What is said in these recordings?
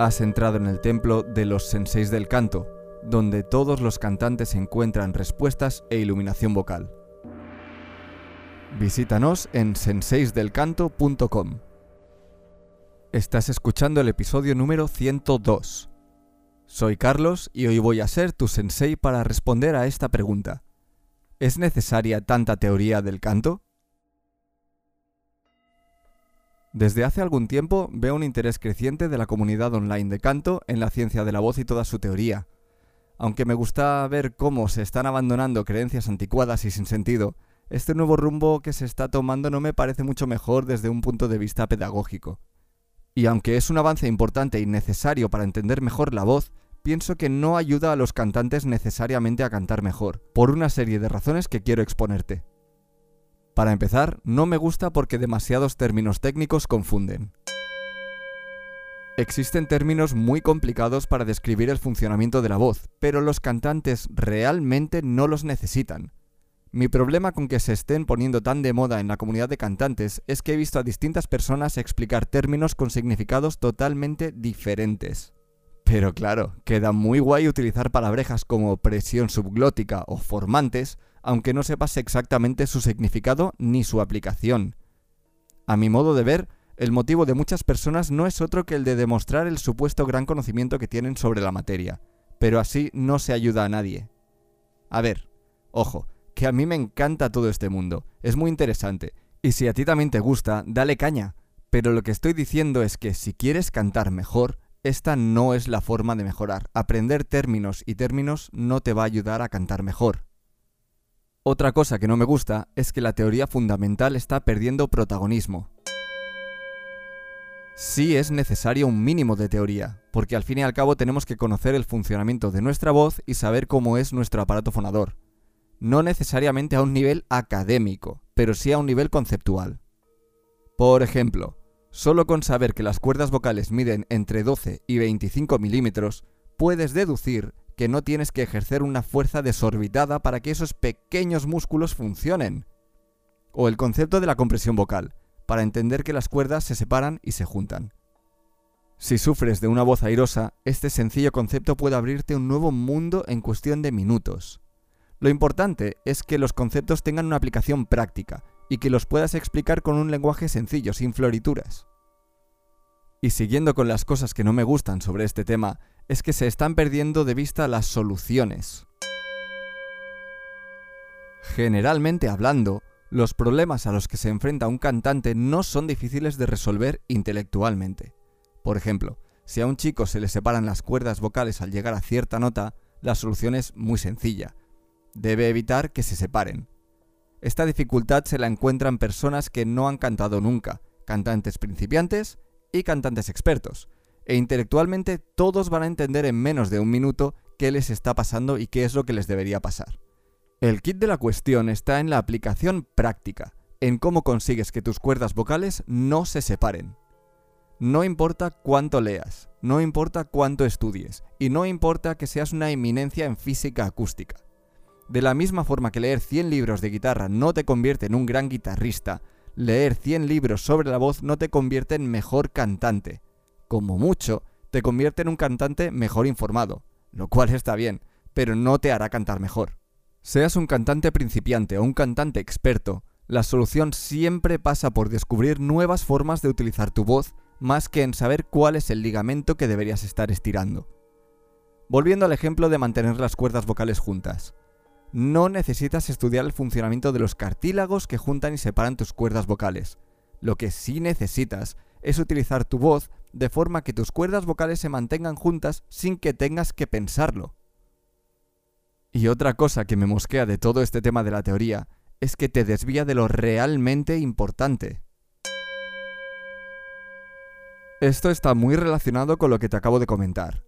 Has entrado en el templo de los senseis del canto, donde todos los cantantes encuentran respuestas e iluminación vocal. Visítanos en senseisdelcanto.com. Estás escuchando el episodio número 102. Soy Carlos y hoy voy a ser tu sensei para responder a esta pregunta. ¿Es necesaria tanta teoría del canto? Desde hace algún tiempo veo un interés creciente de la comunidad online de canto en la ciencia de la voz y toda su teoría. Aunque me gusta ver cómo se están abandonando creencias anticuadas y sin sentido, este nuevo rumbo que se está tomando no me parece mucho mejor desde un punto de vista pedagógico. Y aunque es un avance importante y necesario para entender mejor la voz, pienso que no ayuda a los cantantes necesariamente a cantar mejor, por una serie de razones que quiero exponerte. Para empezar, no me gusta porque demasiados términos técnicos confunden. Existen términos muy complicados para describir el funcionamiento de la voz, pero los cantantes realmente no los necesitan. Mi problema con que se estén poniendo tan de moda en la comunidad de cantantes es que he visto a distintas personas explicar términos con significados totalmente diferentes. Pero claro, queda muy guay utilizar palabrejas como presión subglótica o formantes, aunque no sepas exactamente su significado ni su aplicación. A mi modo de ver, el motivo de muchas personas no es otro que el de demostrar el supuesto gran conocimiento que tienen sobre la materia, pero así no se ayuda a nadie. A ver, ojo, que a mí me encanta todo este mundo, es muy interesante, y si a ti también te gusta, dale caña, pero lo que estoy diciendo es que si quieres cantar mejor, esta no es la forma de mejorar. Aprender términos y términos no te va a ayudar a cantar mejor. Otra cosa que no me gusta es que la teoría fundamental está perdiendo protagonismo. Sí es necesario un mínimo de teoría, porque al fin y al cabo tenemos que conocer el funcionamiento de nuestra voz y saber cómo es nuestro aparato fonador. No necesariamente a un nivel académico, pero sí a un nivel conceptual. Por ejemplo, solo con saber que las cuerdas vocales miden entre 12 y 25 milímetros, puedes deducir que no tienes que ejercer una fuerza desorbitada para que esos pequeños músculos funcionen. O el concepto de la compresión vocal, para entender que las cuerdas se separan y se juntan. Si sufres de una voz airosa, este sencillo concepto puede abrirte un nuevo mundo en cuestión de minutos. Lo importante es que los conceptos tengan una aplicación práctica y que los puedas explicar con un lenguaje sencillo, sin florituras. Y siguiendo con las cosas que no me gustan sobre este tema, es que se están perdiendo de vista las soluciones. Generalmente hablando, los problemas a los que se enfrenta un cantante no son difíciles de resolver intelectualmente. Por ejemplo, si a un chico se le separan las cuerdas vocales al llegar a cierta nota, la solución es muy sencilla. Debe evitar que se separen. Esta dificultad se la encuentran personas que no han cantado nunca, cantantes principiantes y cantantes expertos, e intelectualmente todos van a entender en menos de un minuto qué les está pasando y qué es lo que les debería pasar. El kit de la cuestión está en la aplicación práctica, en cómo consigues que tus cuerdas vocales no se separen. No importa cuánto leas, no importa cuánto estudies, y no importa que seas una eminencia en física acústica. De la misma forma que leer 100 libros de guitarra no te convierte en un gran guitarrista, leer 100 libros sobre la voz no te convierte en mejor cantante como mucho, te convierte en un cantante mejor informado, lo cual está bien, pero no te hará cantar mejor. Seas un cantante principiante o un cantante experto, la solución siempre pasa por descubrir nuevas formas de utilizar tu voz más que en saber cuál es el ligamento que deberías estar estirando. Volviendo al ejemplo de mantener las cuerdas vocales juntas. No necesitas estudiar el funcionamiento de los cartílagos que juntan y separan tus cuerdas vocales. Lo que sí necesitas es utilizar tu voz de forma que tus cuerdas vocales se mantengan juntas sin que tengas que pensarlo. Y otra cosa que me mosquea de todo este tema de la teoría es que te desvía de lo realmente importante. Esto está muy relacionado con lo que te acabo de comentar.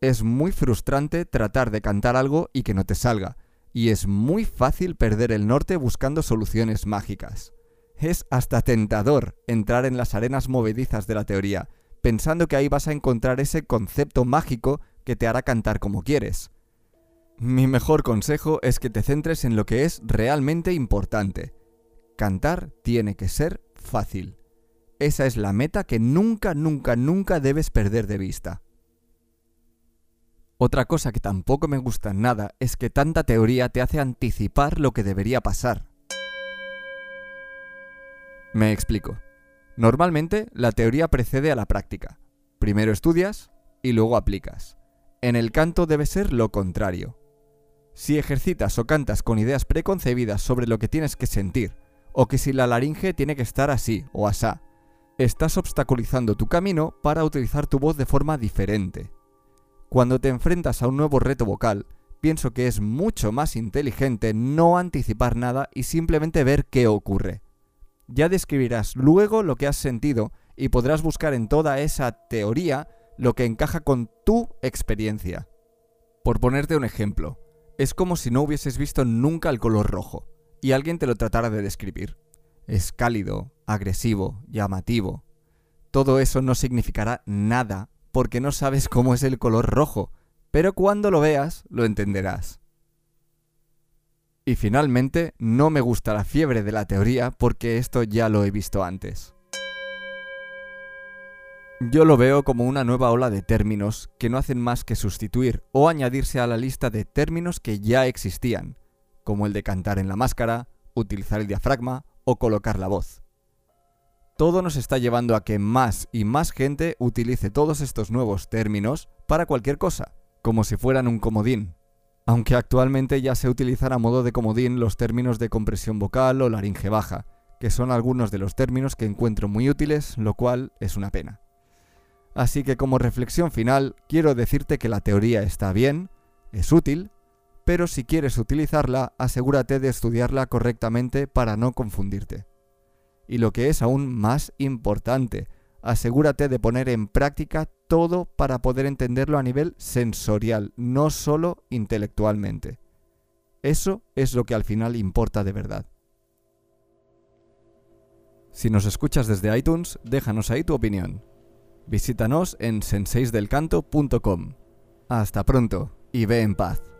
Es muy frustrante tratar de cantar algo y que no te salga, y es muy fácil perder el norte buscando soluciones mágicas. Es hasta tentador entrar en las arenas movedizas de la teoría, pensando que ahí vas a encontrar ese concepto mágico que te hará cantar como quieres. Mi mejor consejo es que te centres en lo que es realmente importante. Cantar tiene que ser fácil. esa es la meta que nunca, nunca, nunca debes perder de vista. Otra cosa que tampoco me gusta nada es que tanta teoría te hace anticipar lo que debería pasar. Me explico. Normalmente la teoría precede a la práctica. Primero estudias y luego aplicas. En el canto debe ser lo contrario. Si ejercitas o cantas con ideas preconcebidas sobre lo que tienes que sentir, o que si la laringe tiene que estar así o asá, estás obstaculizando tu camino para utilizar tu voz de forma diferente. Cuando te enfrentas a un nuevo reto vocal, pienso que es mucho más inteligente no anticipar nada y simplemente ver qué ocurre. Ya describirás luego lo que has sentido y podrás buscar en toda esa teoría lo que encaja con tu experiencia. Por ponerte un ejemplo, es como si no hubieses visto nunca el color rojo y alguien te lo tratara de describir. Es cálido, agresivo, llamativo. Todo eso no significará nada porque no sabes cómo es el color rojo, pero cuando lo veas lo entenderás. Y finalmente, no me gusta la fiebre de la teoría porque esto ya lo he visto antes. Yo lo veo como una nueva ola de términos que no hacen más que sustituir o añadirse a la lista de términos que ya existían, como el de cantar en la máscara, utilizar el diafragma o colocar la voz todo nos está llevando a que más y más gente utilice todos estos nuevos términos para cualquier cosa, como si fueran un comodín. Aunque actualmente ya se utilizan a modo de comodín los términos de compresión vocal o laringe baja, que son algunos de los términos que encuentro muy útiles, lo cual es una pena. Así que como reflexión final, quiero decirte que la teoría está bien, es útil, pero si quieres utilizarla, asegúrate de estudiarla correctamente para no confundirte y lo que es aún más importante, asegúrate de poner en práctica todo para poder entenderlo a nivel sensorial, no solo intelectualmente. Eso es lo que al final importa de verdad. Si nos escuchas desde iTunes, déjanos ahí tu opinión. Visítanos en senseisdelcanto.com. Hasta pronto y ve en paz.